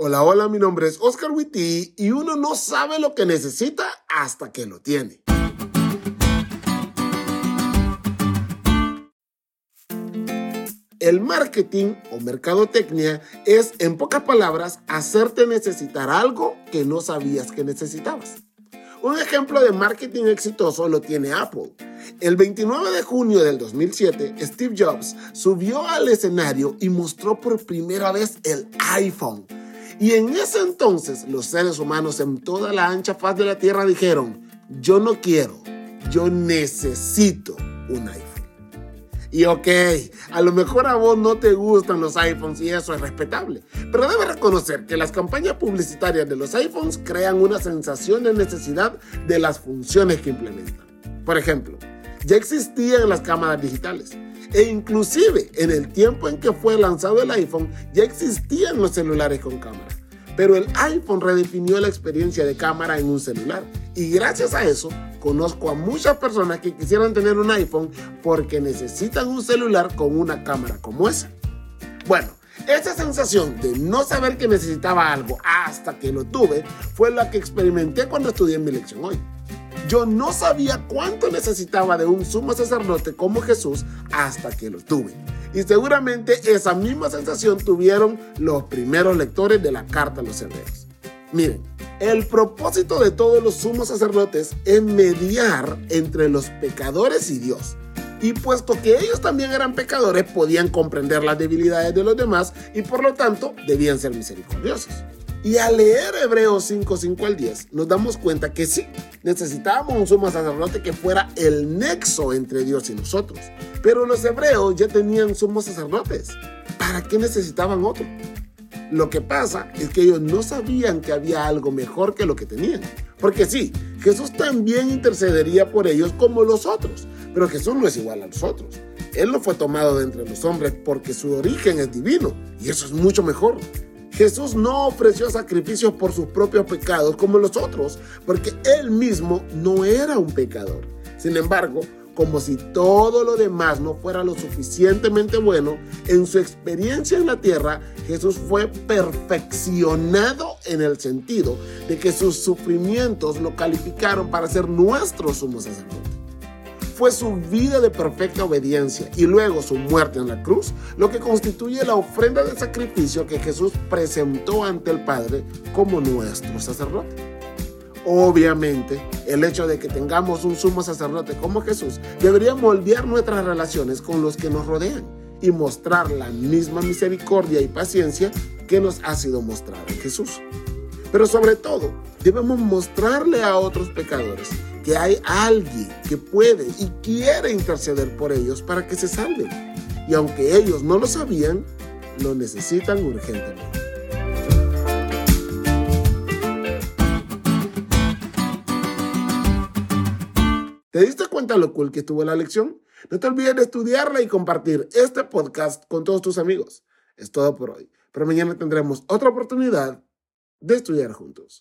Hola, hola, mi nombre es Oscar Witty y uno no sabe lo que necesita hasta que lo tiene. El marketing o mercadotecnia es, en pocas palabras, hacerte necesitar algo que no sabías que necesitabas. Un ejemplo de marketing exitoso lo tiene Apple. El 29 de junio del 2007, Steve Jobs subió al escenario y mostró por primera vez el iPhone. Y en ese entonces los seres humanos en toda la ancha faz de la Tierra dijeron, yo no quiero, yo necesito un iPhone. Y ok, a lo mejor a vos no te gustan los iPhones y eso es respetable, pero debes reconocer que las campañas publicitarias de los iPhones crean una sensación de necesidad de las funciones que implementan. Por ejemplo, ya existían las cámaras digitales e inclusive en el tiempo en que fue lanzado el iPhone ya existían los celulares con cámara. Pero el iPhone redefinió la experiencia de cámara en un celular y gracias a eso Conozco a muchas personas que quisieran tener un iPhone porque necesitan un celular con una cámara como esa. Bueno, esa sensación de no saber que necesitaba algo hasta que lo tuve fue la que experimenté cuando estudié mi lección hoy. Yo no sabía cuánto necesitaba de un sumo sacerdote como Jesús hasta que lo tuve. Y seguramente esa misma sensación tuvieron los primeros lectores de la carta a los hebreos. Miren, el propósito de todos los sumos sacerdotes es mediar entre los pecadores y Dios. Y puesto que ellos también eran pecadores, podían comprender las debilidades de los demás y por lo tanto debían ser misericordiosos. Y al leer Hebreos 5, 5 al 10, nos damos cuenta que sí, necesitábamos un sumo sacerdote que fuera el nexo entre Dios y nosotros. Pero los hebreos ya tenían sumos sacerdotes. ¿Para qué necesitaban otro? Lo que pasa es que ellos no sabían que había algo mejor que lo que tenían. Porque sí, Jesús también intercedería por ellos como los otros, pero Jesús no es igual a los otros. Él no fue tomado de entre los hombres porque su origen es divino y eso es mucho mejor. Jesús no ofreció sacrificios por sus propios pecados como los otros, porque él mismo no era un pecador. Sin embargo, como si todo lo demás no fuera lo suficientemente bueno, en su experiencia en la tierra, Jesús fue perfeccionado en el sentido de que sus sufrimientos lo calificaron para ser nuestro sumo sacerdote. Fue su vida de perfecta obediencia y luego su muerte en la cruz lo que constituye la ofrenda de sacrificio que Jesús presentó ante el Padre como nuestro sacerdote. Obviamente, el hecho de que tengamos un sumo sacerdote como Jesús debería moldear nuestras relaciones con los que nos rodean y mostrar la misma misericordia y paciencia que nos ha sido mostrada en Jesús. Pero sobre todo, debemos mostrarle a otros pecadores que hay alguien que puede y quiere interceder por ellos para que se salven. Y aunque ellos no lo sabían, lo necesitan urgentemente. ¿Te diste cuenta lo cool que estuvo la lección? No te olvides de estudiarla y compartir este podcast con todos tus amigos. Es todo por hoy, pero mañana tendremos otra oportunidad de estudiar juntos.